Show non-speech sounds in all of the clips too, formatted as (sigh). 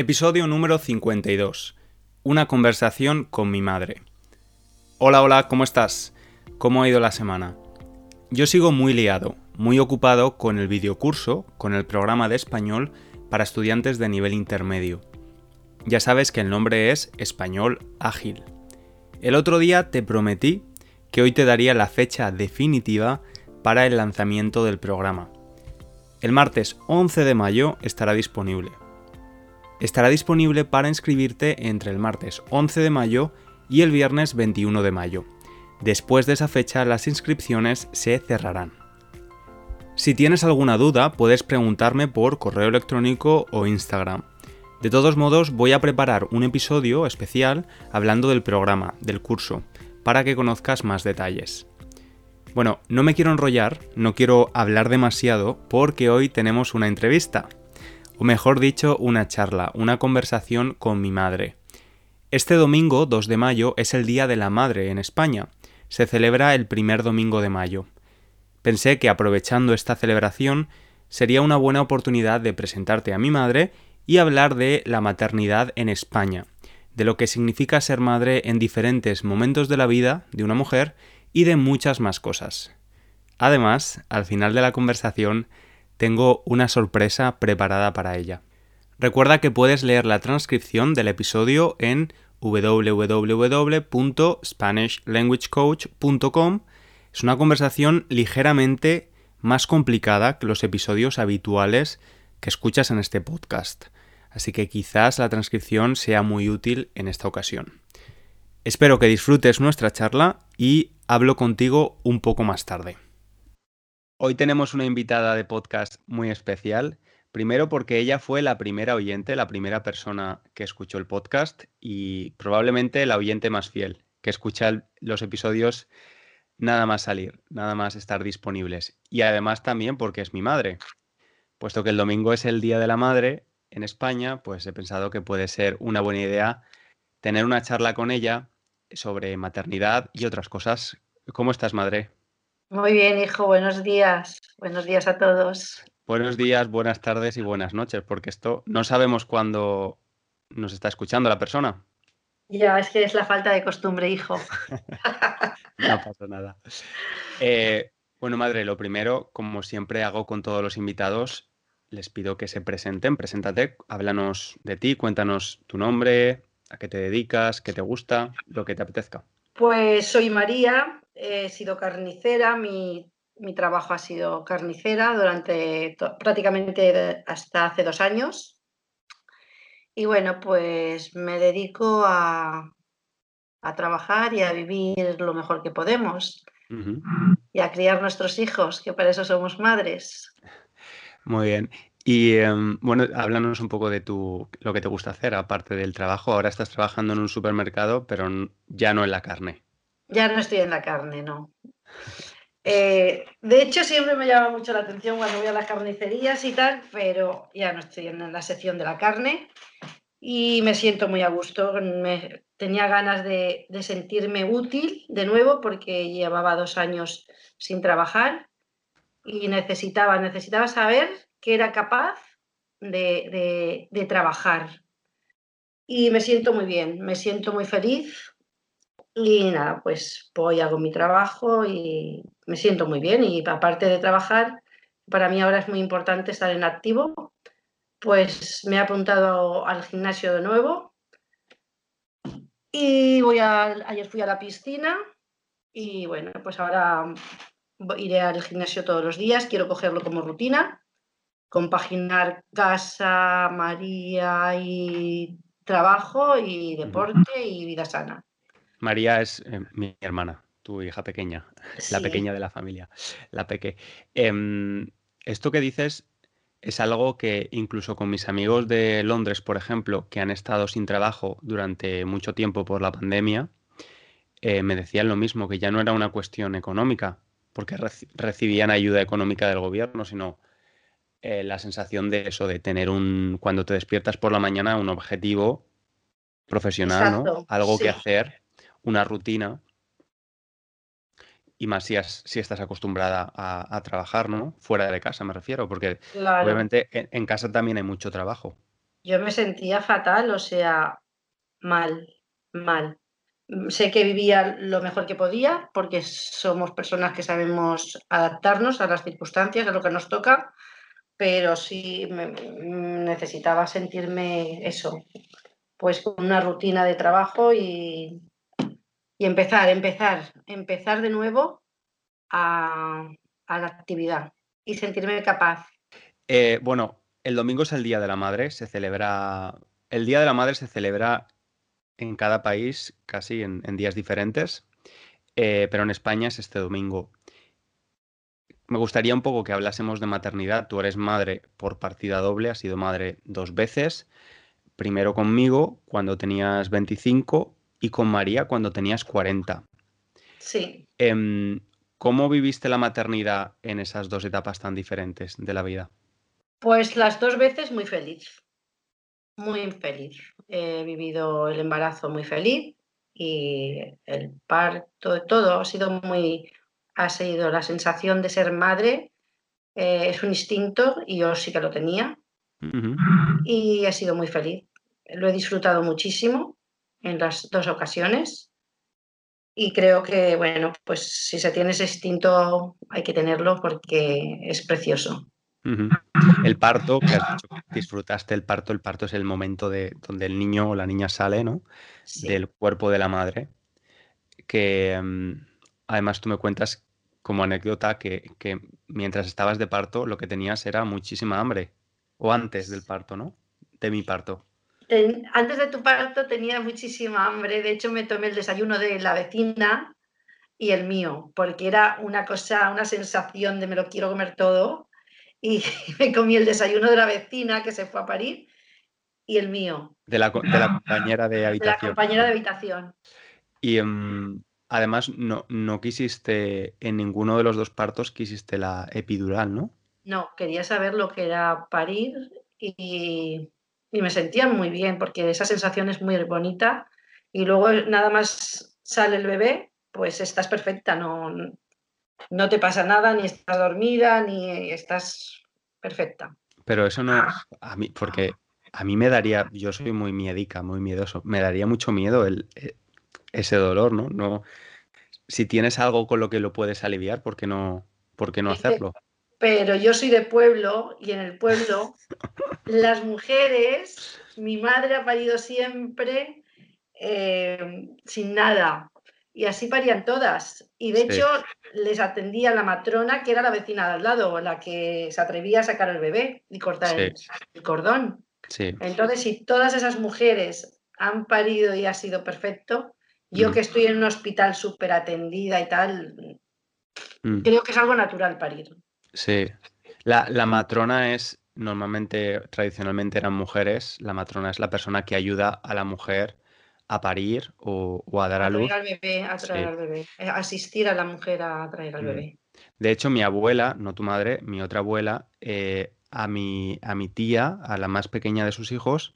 Episodio número 52. Una conversación con mi madre. Hola, hola, ¿cómo estás? ¿Cómo ha ido la semana? Yo sigo muy liado, muy ocupado con el videocurso, con el programa de español para estudiantes de nivel intermedio. Ya sabes que el nombre es Español Ágil. El otro día te prometí que hoy te daría la fecha definitiva para el lanzamiento del programa. El martes 11 de mayo estará disponible. Estará disponible para inscribirte entre el martes 11 de mayo y el viernes 21 de mayo. Después de esa fecha las inscripciones se cerrarán. Si tienes alguna duda puedes preguntarme por correo electrónico o Instagram. De todos modos voy a preparar un episodio especial hablando del programa, del curso, para que conozcas más detalles. Bueno, no me quiero enrollar, no quiero hablar demasiado porque hoy tenemos una entrevista, o mejor dicho, una charla, una conversación con mi madre. Este domingo, 2 de mayo, es el Día de la Madre en España. Se celebra el primer domingo de mayo. Pensé que aprovechando esta celebración sería una buena oportunidad de presentarte a mi madre y hablar de la maternidad en España, de lo que significa ser madre en diferentes momentos de la vida de una mujer y de muchas más cosas. Además, al final de la conversación, tengo una sorpresa preparada para ella. Recuerda que puedes leer la transcripción del episodio en www.spanishlanguagecoach.com. Es una conversación ligeramente más complicada que los episodios habituales que escuchas en este podcast, así que quizás la transcripción sea muy útil en esta ocasión. Espero que disfrutes nuestra charla y hablo contigo un poco más tarde. Hoy tenemos una invitada de podcast muy especial. Primero porque ella fue la primera oyente, la primera persona que escuchó el podcast y probablemente la oyente más fiel, que escucha los episodios nada más salir, nada más estar disponibles. Y además también porque es mi madre. Puesto que el domingo es el Día de la Madre en España, pues he pensado que puede ser una buena idea tener una charla con ella sobre maternidad y otras cosas. ¿Cómo estás, madre? Muy bien, hijo, buenos días. Buenos días a todos. Buenos días, buenas tardes y buenas noches, porque esto no sabemos cuándo nos está escuchando la persona. Ya, es que es la falta de costumbre, hijo. (laughs) no pasa nada. Eh, bueno, madre, lo primero, como siempre hago con todos los invitados, les pido que se presenten. Preséntate, háblanos de ti, cuéntanos tu nombre, a qué te dedicas, qué te gusta, lo que te apetezca. Pues soy María, he sido carnicera, mi, trabajo ha sido carnicera durante prácticamente hasta hace dos años. Y bueno, pues me dedico a, trabajar y a vivir lo mejor que podemos y a criar nuestros hijos, que para eso somos madres. Muy bien. Y em, bueno, háblanos un poco de tu, lo que te gusta hacer, aparte del trabajo. Ahora estás trabajando en un supermercado, pero ya no en la carne. Ya no estoy en la carne, no. Eh, de hecho, siempre me llama mucho la atención cuando voy a las carnicerías y tal, pero ya no estoy en la sección de la carne y me siento muy a gusto. Tenía ganas de, de sentirme útil de nuevo porque llevaba dos años sin trabajar y necesitaba, necesitaba saber que era capaz de, trabajar. Y me siento muy bien, me siento muy feliz y nada, pues voy, hago mi trabajo y me siento muy bien. Y aparte de trabajar, para mí ahora es muy importante estar en activo, pues me he apuntado al gimnasio de nuevo y voy a, ayer fui a la piscina y bueno, pues ahora iré al gimnasio todos los días, quiero cogerlo como rutina compaginar casa, María y trabajo y deporte y vida sana. María es eh, mi hermana, tu hija pequeña, la pequeña de la familia, la peque. Em, esto que dices es algo que incluso con mis amigos de Londres, por ejemplo, que han estado sin trabajo durante mucho tiempo por la pandemia, eh, me decían lo mismo, que ya no era una cuestión económica, porque recibían ayuda económica del gobierno, sino eh, la sensación de eso, de tener un, cuando te despiertas por la mañana, un objetivo profesional, ¿no? Algo que hacer, una rutina. Y más si, si estás acostumbrada a, trabajar, ¿no? Fuera de casa, me refiero, porque obviamente en, casa también hay mucho trabajo. yo me sentía fatal, o sea, mal, mal. Sé que vivía lo mejor que podía porque somos personas que sabemos adaptarnos a las circunstancias, a lo que nos toca, pero sí necesitaba sentirme eso, pues con una rutina de trabajo y, y empezar, empezar, empezar de nuevo a, la actividad y sentirme capaz. Eh, bueno, el domingo es el Día de la Madre, se celebra, el Día de la Madre se celebra en cada país casi en, días diferentes, eh, pero en España es este domingo. Me gustaría un poco que hablásemos de maternidad. Tú eres madre por partida doble, has sido madre dos veces. Primero conmigo cuando tenías 25 y con María cuando tenías 40. Sí. Em, ¿Cómo viviste la maternidad en esas dos etapas tan diferentes de la vida? Pues las dos veces muy feliz, muy feliz. He vivido el embarazo muy feliz y el parto, todo ha sido muy, ha sido la sensación de ser madre, eh, es un instinto y yo sí que lo tenía y he sido muy feliz. Lo he disfrutado muchísimo en las dos ocasiones. Y creo que, bueno, pues si se tiene ese instinto hay que tenerlo porque es precioso. El parto, que disfrutaste el parto, el parto es el momento de donde el niño o la niña sale, ¿no? Del cuerpo de la madre. Que mm, además tú me cuentas como anécdota que, que, mientras estabas de parto lo que tenías era muchísima hambre. O antes del parto, ¿no? De mi parto antes de tu parto tenía muchísima hambre, de hecho me tomé el desayuno de la vecina y el mío, porque era una cosa, una sensación de me lo quiero comer todo y (laughs) me comí el desayuno de la vecina que se fue a parir y el mío. De la, compañera de habitación. De la compañera de habitación. Y em, además no, no quisiste, en ninguno de los dos partos quisiste la epidural, ¿no? No, quería saber lo que era parir y y me sentía muy bien porque esa sensación es muy bonita y luego nada más sale el bebé, pues estás perfecta, no, no te pasa nada, ni estás dormida, ni estás perfecta. Pero eso no, a mí, porque a mí me daría, yo soy muy miedica, muy miedoso, me daría mucho miedo el, e, ese dolor, ¿no? no si tienes algo con lo que lo puedes aliviar, ¿por qué no, por qué no hacerlo? Pero yo soy de pueblo y en el pueblo (laughs) las mujeres, mi madre ha parido siempre eh, sin nada. Y así parían todas. Y de hecho les atendía la matrona, que era la vecina de al lado, la que se atrevía a sacar al bebé y cortar el, cordón. Entonces, si todas esas mujeres han parido y ha sido perfecto, yo mm. que estoy en un hospital súper atendida y tal, mm. creo que es algo natural parir. Sí. La, la matrona es normalmente, tradicionalmente eran mujeres, la matrona es la persona que ayuda a la mujer a parir o, a dar a, luz. Al bebé, a traer al bebé, eh, asistir a la mujer a traer al mm. bebé. De hecho, mi abuela, no tu madre, mi otra abuela, eh, a, mi, a mi tía, a la más pequeña de sus hijos,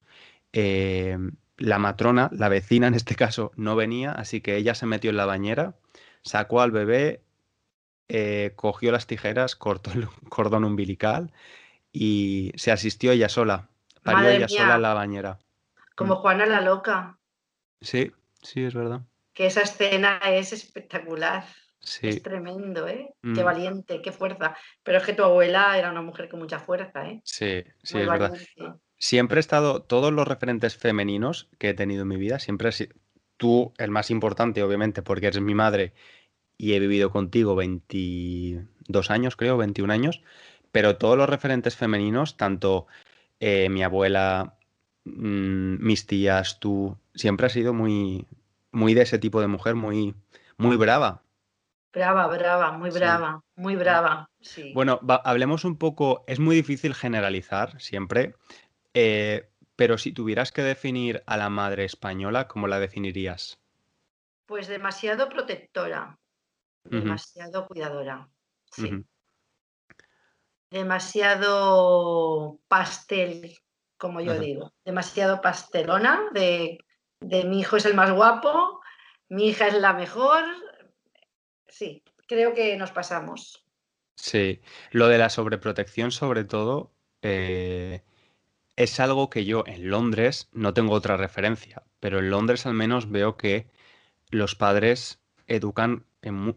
eh, la matrona, la vecina en este caso, no venía, así que ella se metió en la bañera, sacó al bebé, cogió las tijeras, cortó el (laughs) cordón umbilical y se asistió ella sola. Parió ella sola en la bañera. Como mm. Juana la loca. Sí, sí, es verdad. Que esa escena es espectacular. Sí. Es tremendo, ¿eh? Qué mm. valiente, qué fuerza. Pero es que tu abuela era una mujer con mucha fuerza, ¿eh? Sí, sí, es verdad. Siempre he estado, todos los referentes femeninos que he tenido en mi vida, siempre he tú, el más importante, obviamente, porque eres mi madre y he vivido contigo 22 años, creo, 21 años, pero todos los referentes femeninos, tanto eh, mi abuela, mm, mis tías, tú, siempre has sido muy, muy de ese tipo de mujer, muy, muy brava. Brava, brava, muy brava, muy brava. Sí. Bueno, hablemos un poco, es muy difícil generalizar siempre, eh, pero si tuvieras que definir a la madre española, ¿cómo la definirías? Pues demasiado protectora, demasiado cuidadora. Sí demasiado pastel, como yo digo, demasiado pastelona, de, mi hijo es el más guapo, mi hija es la mejor. Sí, creo que nos pasamos. Sí, lo de la sobreprotección sobre todo, eh, es algo que yo en Londres no tengo otra referencia, pero en Londres al menos veo que los padres educan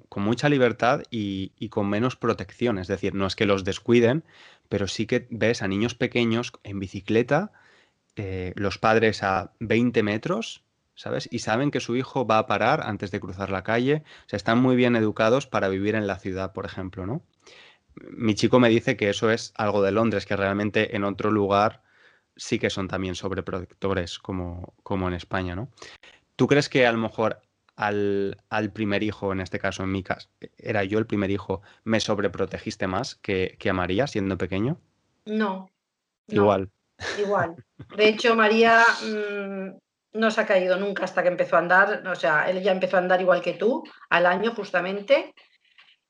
con mucha libertad y, con menos protección. Es decir, no es que los descuiden, pero sí que ves a niños pequeños en bicicleta, eh, los padres a 20 metros, ¿sabes? Y saben que su hijo va a parar antes de cruzar la calle. O sea, están muy bien educados para vivir en la ciudad, por ejemplo, ¿no? Mi chico me dice que eso es algo de Londres, que realmente en otro lugar sí que son también sobreprotectores, como, como en España, ¿no? ¿Tú crees que a lo mejor al, primer hijo, en este caso en mi caso, era yo el primer hijo, me sobreprotegiste más que, que a María siendo pequeño? No. Igual. igual. De hecho, María mm, no se ha caído nunca hasta que empezó a andar. O sea, él ya empezó a andar igual que tú, al año justamente,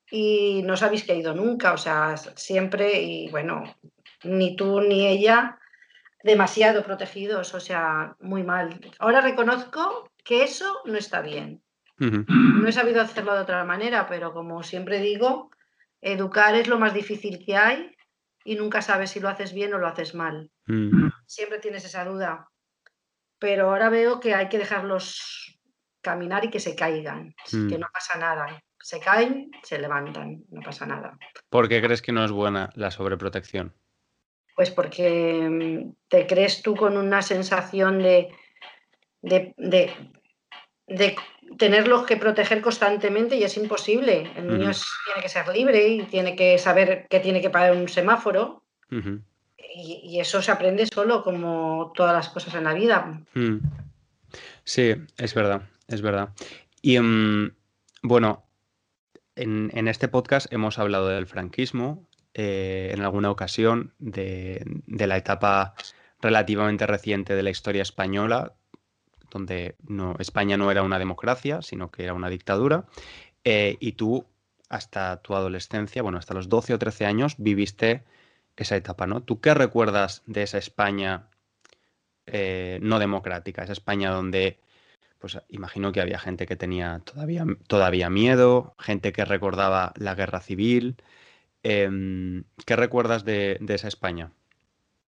y no se habéis caído nunca. O sea, siempre, y bueno, ni tú ni ella demasiado protegidos, o sea, muy mal. Ahora reconozco que eso no está bien. No he sabido hacerlo de otra manera, pero como siempre digo, educar es lo más difícil que hay y nunca sabes si lo haces bien o lo haces mal. Siempre tienes esa duda. Pero ahora veo que hay que dejarlos caminar y que se caigan, que no pasa nada. Se caen, se levantan, no pasa nada. ¿Por qué crees que no es buena la sobreprotección? Pues porque mm, te crees tú con una sensación de, de, de, tenerlos que proteger constantemente y es imposible. El niño tiene que ser libre y tiene que saber que tiene que pagar un semáforo. y, eso se aprende solo, como todas las cosas en la vida. Mm. Sí, es verdad, es verdad. Y mm, bueno, en, en, este podcast hemos hablado del franquismo, eh, en alguna ocasión de, la etapa relativamente reciente de la historia española, donde no, España no era una democracia, sino que era una dictadura, eh, y tú hasta tu adolescencia, bueno, hasta los 12 o 13 años, viviste esa etapa, ¿no? ¿Tú qué recuerdas de esa España eh, no democrática, esa España donde, pues imagino que había gente que tenía todavía, todavía miedo, gente que recordaba la guerra civil, Em, ¿Qué recuerdas de, esa España?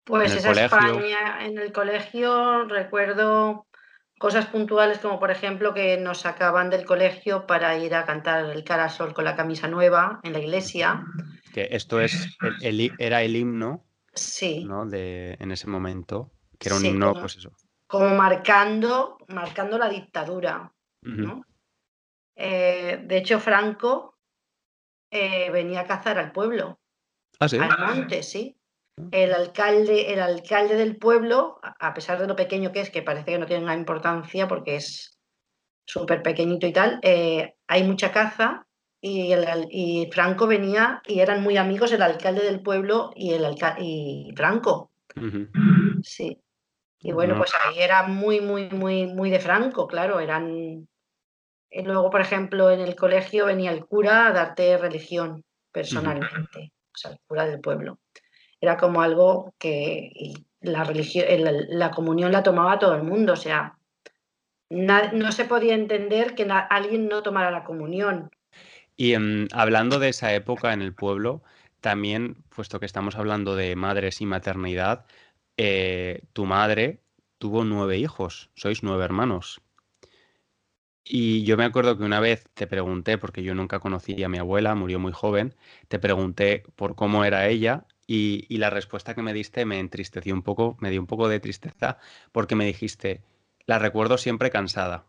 Pues esa España en el colegio recuerdo cosas puntuales como por ejemplo que nos sacaban del colegio para ir a cantar el cara sol con la camisa nueva en la iglesia. Que esto es era el himno sí. de, en ese momento, que era un himno, como, pues eso. Como marcando, marcando la dictadura. Eh, de hecho, Franco eh, venía a cazar al pueblo. ¿Ah, al monte, sí. El alcalde, el alcalde del pueblo, a pesar de lo pequeño que es, que parece que no tiene nada importancia porque es súper pequeñito y tal, eh, hay mucha caza y, y, Franco venía y eran muy amigos el alcalde del pueblo y, el y Franco. Sí. Y bueno, pues ahí era muy, muy, muy, muy de Franco, claro, eran y luego, por ejemplo, en el colegio venía el cura a darte religión personalmente, o sea, el cura del pueblo. Era como algo que la, religión, la, comunión la tomaba todo el mundo, o sea, no se podía entender que alguien no tomara la comunión. Y em, hablando de esa época en el pueblo, también, puesto que estamos hablando de madres y maternidad, eh, tu madre tuvo nueve hijos, sois nueve hermanos. Y yo me acuerdo que una vez te pregunté, porque yo nunca conocí a mi abuela, murió muy joven, te pregunté por cómo era ella y, la respuesta que me diste me entristeció un poco, me dio un poco de tristeza porque me dijiste, la recuerdo siempre cansada.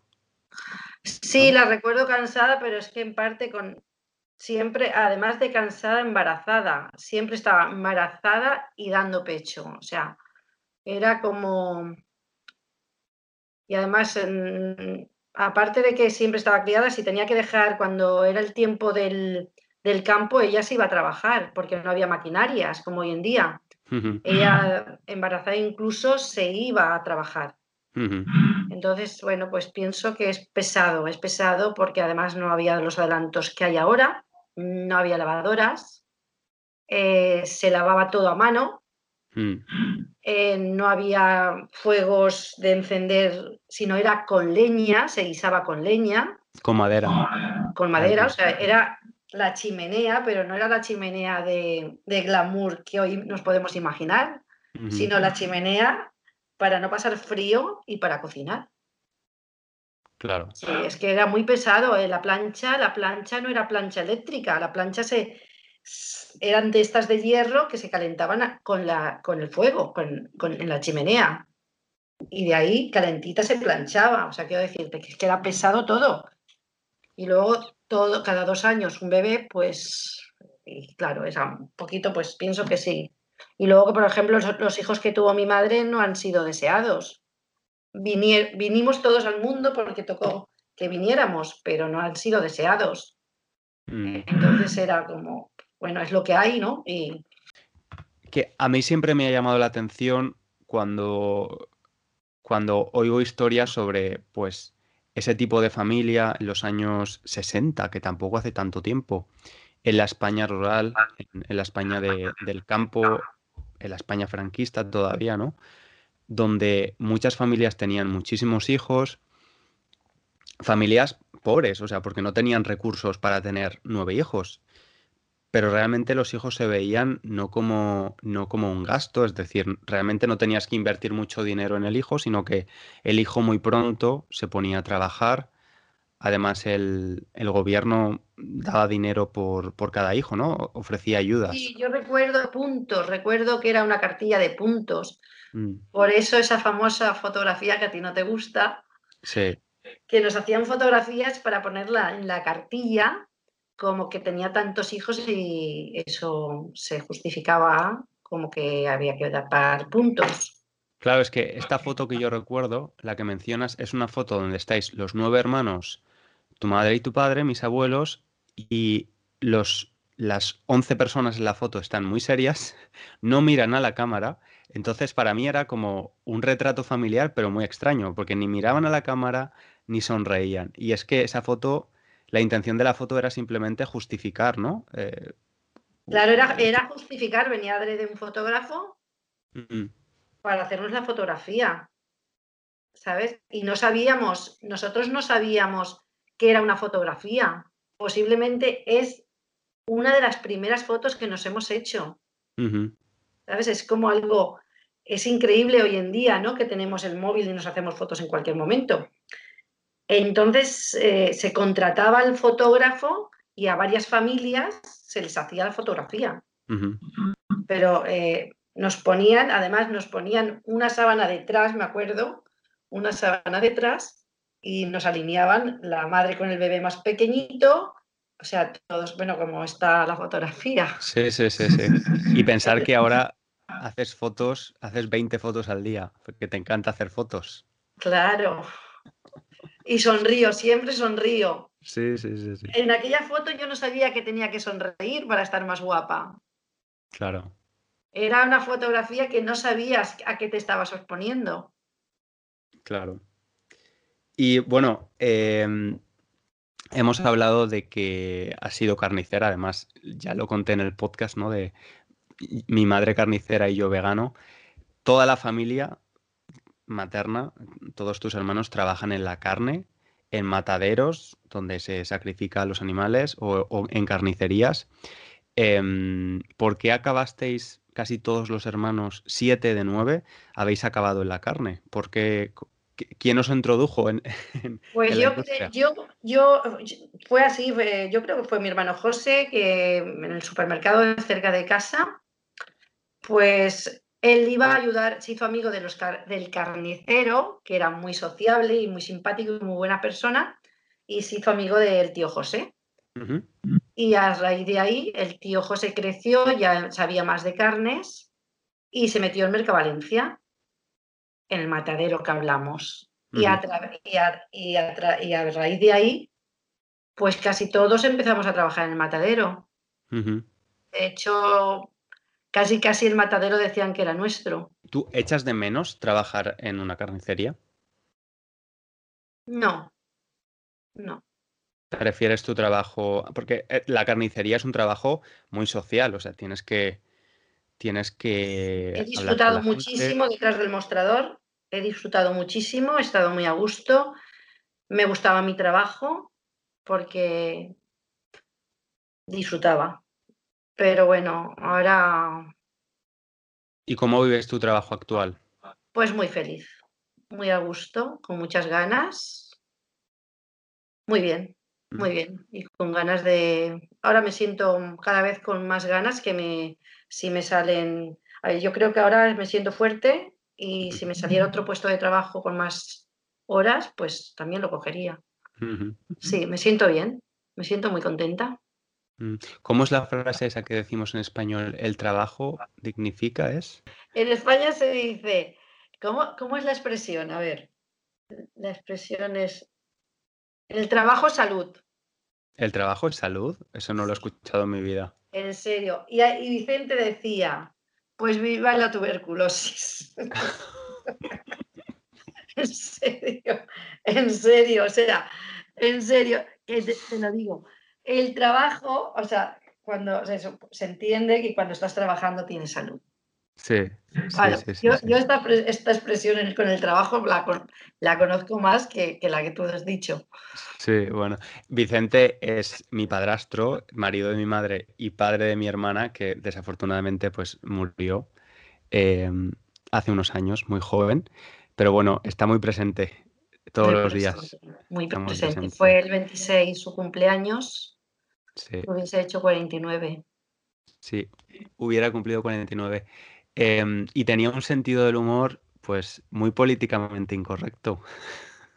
Sí, la recuerdo cansada, pero es que en parte con siempre, además de cansada, embarazada, siempre estaba embarazada y dando pecho, o sea, era como... Y además aparte de que siempre estaba criada, si tenía que dejar cuando era el tiempo del, campo, ella se iba a trabajar porque no había maquinarias como hoy en día. Ella, embarazada incluso, se iba a trabajar. Entonces, bueno, pues pienso que es pesado, es pesado porque además no había los adelantos que hay ahora, no había lavadoras, eh, se lavaba todo a mano, Mm. Eh, no había fuegos de encender, sino era con leña, se guisaba con leña. Con madera. Con madera, o sea, era la chimenea, pero no era la chimenea de, glamour que hoy nos podemos imaginar. sino la chimenea para no pasar frío y para cocinar. Claro. Sí, es que era muy pesado. ¿eh? La plancha, la plancha no era plancha eléctrica, la plancha se eran de estas de hierro que se calentaban con, la, con el fuego, con, en la chimenea. Y de ahí calentita se planchaba. O sea, quiero decirte que, que era pesado todo. Y luego todo, cada dos años un bebé, pues, y claro, es un poquito, pues pienso que sí. Y luego por ejemplo, los, hijos que tuvo mi madre no han sido deseados. vinimos todos al mundo porque tocó que viniéramos, pero no han sido deseados. Mm. Entonces era como, bueno, es lo que hay, ¿no? Y... Que a mí siempre me ha llamado la atención cuando, cuando oigo historias sobre, pues, ese tipo de familia en los años 60, que tampoco hace tanto tiempo, en la España rural, en, la España del campo, en la España franquista todavía, ¿no? Donde muchas familias tenían muchísimos hijos, familias pobres, o sea, porque no tenían recursos para tener nueve hijos pero realmente los hijos se veían no como, no como un gasto, es decir, realmente no tenías que invertir mucho dinero en el hijo, sino que el hijo muy pronto se ponía a trabajar. Además, el, gobierno daba dinero por, cada hijo, ¿no? Ofrecía ayudas. Sí, yo recuerdo puntos, recuerdo que era una cartilla de puntos. Mm. Por eso esa famosa fotografía que a ti no te gusta, sí. que nos hacían fotografías para ponerla en la cartilla como que tenía tantos hijos y eso se justificaba como que había que dar puntos. Claro, es que esta foto que yo recuerdo, la que mencionas, es una foto donde estáis los nueve hermanos, tu madre y tu padre, mis abuelos, y los, las once personas en la foto están muy serias, (laughs) no miran a la cámara. Entonces, para mí era como un retrato familiar, pero muy extraño, porque ni miraban a la cámara ni sonreían. Y es que esa foto la intención de la foto era simplemente justificar, ¿no? Eh, claro, era, justificar, venía de un fotógrafo para hacernos la fotografía, ¿sabes? Y no sabíamos, nosotros no sabíamos que era una fotografía. Posiblemente es una de las primeras fotos que nos hemos hecho. ¿Sabes? Es como algo, es increíble hoy en día, ¿no? Que tenemos el móvil y nos hacemos fotos en cualquier momento. Entonces eh, se contrataba al fotógrafo y a varias familias se les hacía la fotografía. Pero eh, nos ponían, además nos ponían una sábana detrás, me acuerdo, una sábana detrás y nos alineaban la madre con el bebé más pequeñito, o sea, todos, bueno, como está la fotografía. Sí, sí, sí, sí. Y pensar que ahora haces fotos, haces 20 fotos al día, porque te encanta hacer fotos. Claro, y sonrío, siempre sonrío. Sí, sí, sí, sí. En aquella foto yo no sabía que tenía que sonreír para estar más guapa. Claro. Era una fotografía que no sabías a qué te estabas exponiendo. Claro. Y bueno, em, hemos hablado de que has sido carnicera, además ya lo conté en el podcast, ¿no? De mi madre carnicera y yo vegano. Toda la familia materna, todos tus hermanos trabajan en la carne, en mataderos, donde se sacrifican los animales, o, en carnicerías. Em, ¿Por qué acabasteis casi todos los hermanos, siete de nueve, habéis acabado en la carne? ¿Por qué, ¿Quién os introdujo en, (laughs) Pues yo, yo, yo, fue así, yo creo que fue mi hermano José, que en el supermercado cerca de casa, pues él iba a ayudar, se hizo amigo de los del carnicero, que era muy sociable y muy simpático y muy buena persona, y se hizo amigo del tío José. Y a raíz de ahí, el tío José creció, ya sabía más de carnes y se metió en Mercavalencia, en el matadero que hablamos. y, a y, a raíz de ahí, pues casi todos empezamos a trabajar en el matadero. De hecho, Casi, casi el matadero decían que era nuestro. ¿Tú echas de menos trabajar en una carnicería? No, no. ¿Prefieres tu trabajo? Porque eh, la carnicería es un trabajo muy social, o sea, tienes que. Tienes que. He disfrutado muchísimo detrás del mostrador, he disfrutado muchísimo, he estado muy a gusto, me gustaba mi trabajo porque disfrutaba. Pero bueno, ahora ¿Y cómo vives tu trabajo actual? Pues muy feliz, muy a gusto, con muchas ganas. Muy bien, muy bien. Y con ganas de... Ahora me siento cada vez con más ganas que me, si me salen... yo creo que ahora me siento fuerte y si me saliera otro puesto de trabajo con más horas, pues también lo cogería. Sí, me siento bien, me siento muy contenta. Mm, ¿Cómo es la frase esa que decimos en español? ¿El trabajo dignifica es? En España se dice, ¿cómo, cómo es la expresión? A ver, la expresión es, el trabajo es salud. ¿El trabajo es salud? Eso no lo he escuchado en mi vida. En serio. Y, y Vicente decía, pues viva la tuberculosis. (laughs) en serio, en serio, o sea, en serio, te, te lo digo. El trabajo, o sea, cuando se entiende que cuando estás trabajando tienes salud. Sí. yo, esta, expresión con el trabajo la, conozco más que, la que tú has dicho. Sí, bueno. Vicente es mi padrastro, marido de mi madre y padre de mi hermana, que desafortunadamente pues murió em, hace unos años, muy joven. Pero bueno, está muy presente todos los días. Muy presente. Fue el 26 su cumpleaños. Sí. Hubiese hecho 49. Sí, hubiera cumplido 49. Em, y tenía un sentido del humor, pues, muy políticamente incorrecto. (laughs)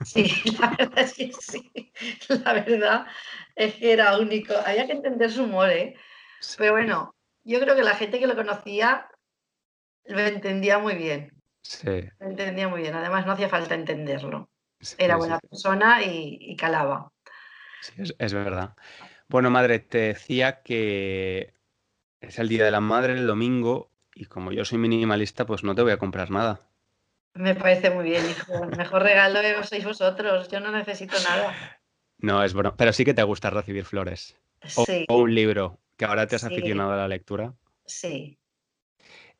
Sí, la verdad es que sí. La verdad es que era único. Había que entender su humor, ¿eh? Pero bueno, yo creo que la gente que lo conocía lo entendía muy bien. Sí. Lo entendía muy bien. Además, no hacía falta entenderlo. era buena persona y, calaba. Sí, es, verdad. Bueno, madre, te decía que es el Día de la Madre, el domingo, y como yo soy minimalista, pues no te voy a comprar nada. Me parece muy bien, hijo. Mejor regalo sois vosotros. Yo no necesito nada. No, es bueno. Pero sí que te gusta recibir flores. O, sí. o un libro, que ahora te has aficionado a la lectura. Sí.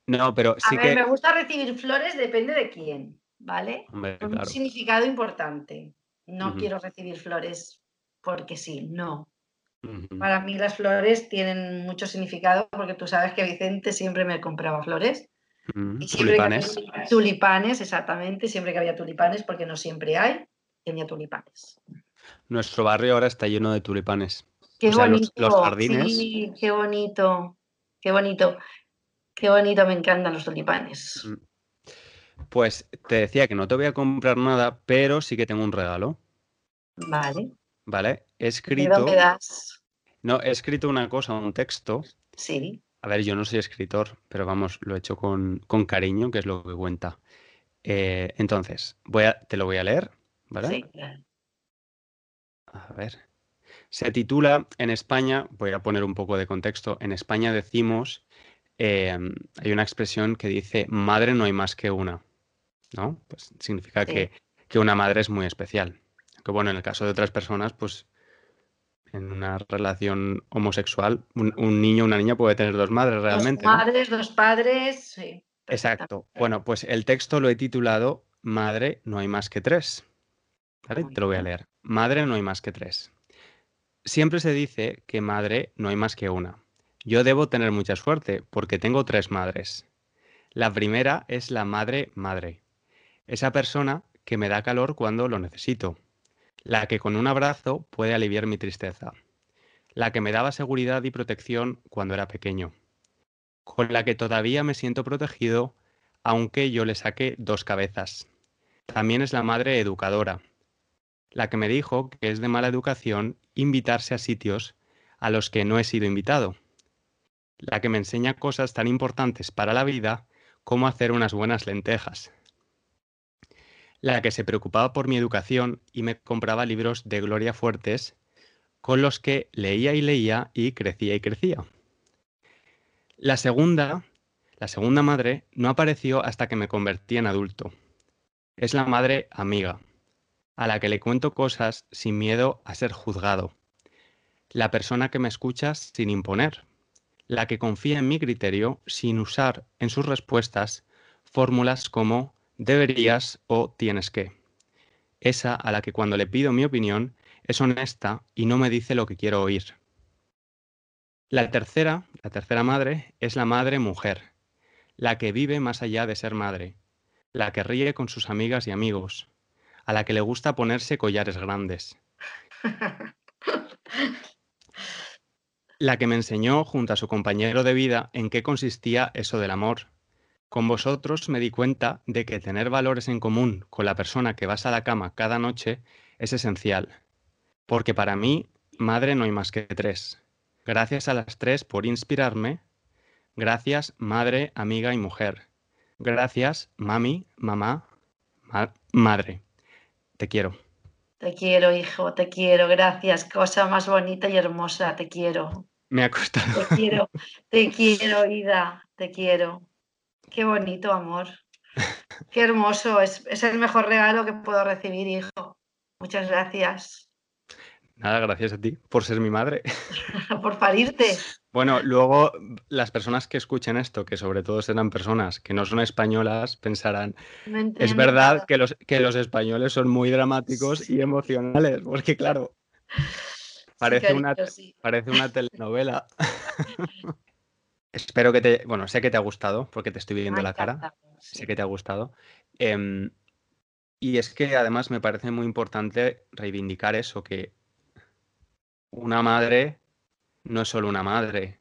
No, pero sí a ver, me gusta recibir flores, depende de quién, ¿vale? Con un significado importante. No quiero recibir flores porque sí, no. Para mí las flores tienen mucho significado porque tú sabes que Vicente siempre me compraba flores. y tulipanes. tulipanes, exactamente, siempre que había tulipanes, porque no siempre hay, tenía tulipanes. Nuestro barrio ahora está lleno de tulipanes. Qué bonito. Los, jardines. Sí, qué bonito, qué bonito. Qué bonito, me encantan los tulipanes. Mm. Pues te decía que no te voy a comprar nada, pero sí que tengo un regalo. Vale. ¿Vale? He escrito. No, he escrito una cosa, un texto. Sí. A ver, yo no soy escritor, pero vamos, lo he hecho con, cariño, que es lo que cuenta. Eh, entonces, voy a, te lo voy a leer, ¿vale? Sí, A ver. Se titula en España, voy a poner un poco de contexto. En España decimos, em, hay una expresión que dice, madre no hay más que una, ¿no? Pues significa que, que una madre es muy especial. Que bueno, en el caso de otras personas, pues en una relación homosexual, un, niño o una niña puede tener dos madres realmente. Dos madres, dos padres, sí. Exacto. Bueno, pues el texto lo he titulado Madre no hay más que tres. ¿Vale? Te lo voy a leer. Madre no hay más que tres. Siempre se dice que madre no hay más que una. Yo debo tener mucha suerte porque tengo tres madres. La primera es la madre madre. Esa persona que me da calor cuando lo necesito la que con un abrazo puede aliviar mi tristeza, la que me daba seguridad y protección cuando era pequeño, con la que todavía me siento protegido aunque yo le saque dos cabezas. También es la madre educadora, la que me dijo que es de mala educación invitarse a sitios a los que no he sido invitado, la que me enseña cosas tan importantes para la vida como hacer unas buenas lentejas la que se preocupaba por mi educación y me compraba libros de Gloria Fuertes con los que leía y leía y crecía y crecía. La segunda, la segunda madre, no apareció hasta que me convertí en adulto. Es la madre amiga, a la que le cuento cosas sin miedo a ser juzgado. La persona que me escucha sin imponer. La que confía en mi criterio sin usar en sus respuestas fórmulas como deberías o tienes que. Esa a la que cuando le pido mi opinión es honesta y no me dice lo que quiero oír. La tercera, la tercera madre, es la madre mujer, la que vive más allá de ser madre, la que ríe con sus amigas y amigos, a la que le gusta ponerse collares grandes. (laughs) La que me enseñó, junto a su compañero de vida, en qué consistía eso del amor. Con vosotros me di cuenta de que tener valores en común con la persona que vas a la cama cada noche es esencial. Porque para mí, madre no hay más que tres. Gracias a las tres por inspirarme. Gracias, madre, amiga y mujer. Gracias, mami, mamá, madre. Te quiero. Te quiero, hijo, te quiero. Gracias. Cosa más bonita y hermosa. Te quiero. Me ha costado. Te quiero, te quiero, Ida. Te quiero. Qué bonito, amor. (laughs) Qué hermoso. Es, es el mejor regalo que puedo recibir, hijo. Muchas gracias. Nada, gracias a ti por ser mi madre. (laughs) (laughs) por parirte. Bueno, luego las personas que escuchen esto, que sobre todo serán personas que no son españolas, pensarán, es verdad que los, que los españoles son muy dramáticos y emocionales, porque claro, parece, una, parece una telenovela. Espero que te, bueno, sé que te ha gustado, porque te estoy viendo la cara, sé que te ha gustado. Em, y es que además me parece muy importante reivindicar eso, que una madre no es solo una madre,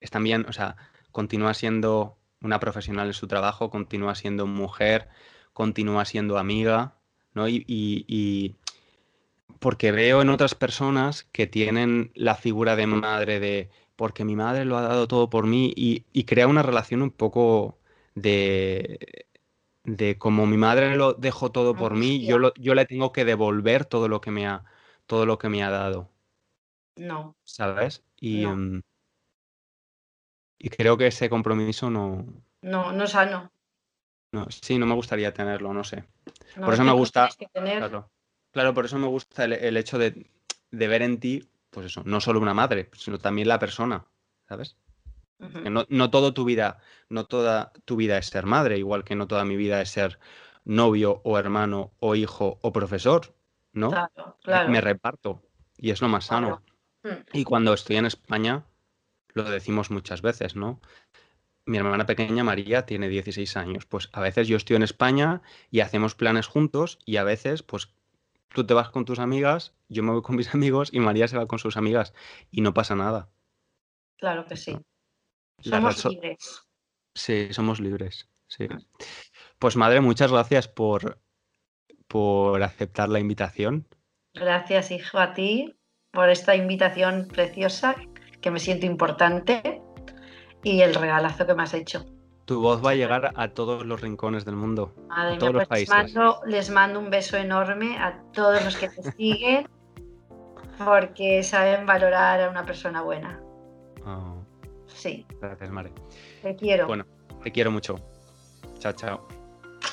es también, o sea, continúa siendo una profesional en su trabajo, continúa siendo mujer, continúa siendo amiga, ¿no? Y, porque veo en otras personas que tienen la figura de madre de porque mi madre lo ha dado todo por mí y, crea una relación un poco de, de como mi madre lo dejó todo por mí, yo, yo le tengo que devolver todo lo que me ha, todo lo que me ha dado. No. ¿Sabes? Y, mm, y creo que ese compromiso no. No, no sano. No, sí, no me gustaría tenerlo, no sé. por eso me gusta. Claro, por eso me gusta el, hecho de, ver en ti, pues eso, no solo una madre, sino también la persona, ¿sabes? no, no todo tu vida, no toda tu vida es ser madre, igual que no toda mi vida es ser novio o hermano o hijo o profesor, ¿no? Claro, claro. Me reparto y es lo más sano. Mm. Y cuando estoy en España, lo decimos muchas veces, ¿no? Mi hermana pequeña María tiene 16 años. Pues a veces yo estoy en España y hacemos planes juntos y a veces, pues tú te vas con tus amigas, yo me voy con mis (laughs) amigos y María se va con sus amigas y no pasa nada. Claro que sí. Somos libres. Sí, somos libres. Sí. Pues madre, muchas gracias por, por aceptar la invitación. Gracias, hijo, a ti por esta invitación preciosa, que me siento importante, y el regalazo que me has hecho. Tu voz va a llegar a todos los rincones del mundo, a todos los pues países. Les mando, un beso enorme a todos los que te (laughs) siguen, porque saben valorar a una persona buena. Oh. Sí. Gracias, Mare. Te quiero. Bueno, te quiero mucho. Chao, chao.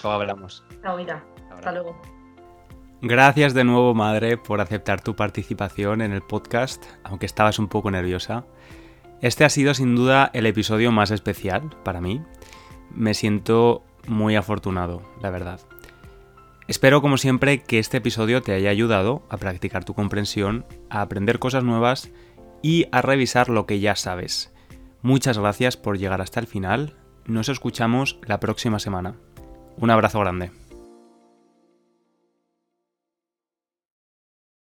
Luego hablamos. Chao, vida. Hasta luego. Gracias de nuevo, madre, por aceptar tu participación en el podcast, aunque estabas un poco nerviosa. Este ha sido sin duda el episodio más especial para mí. Me siento muy afortunado, la verdad. Espero, como siempre, que este episodio te haya ayudado a practicar tu comprensión, a aprender cosas nuevas y a revisar lo que ya sabes. Muchas gracias por llegar hasta el final. Nos escuchamos la próxima semana. Un abrazo grande.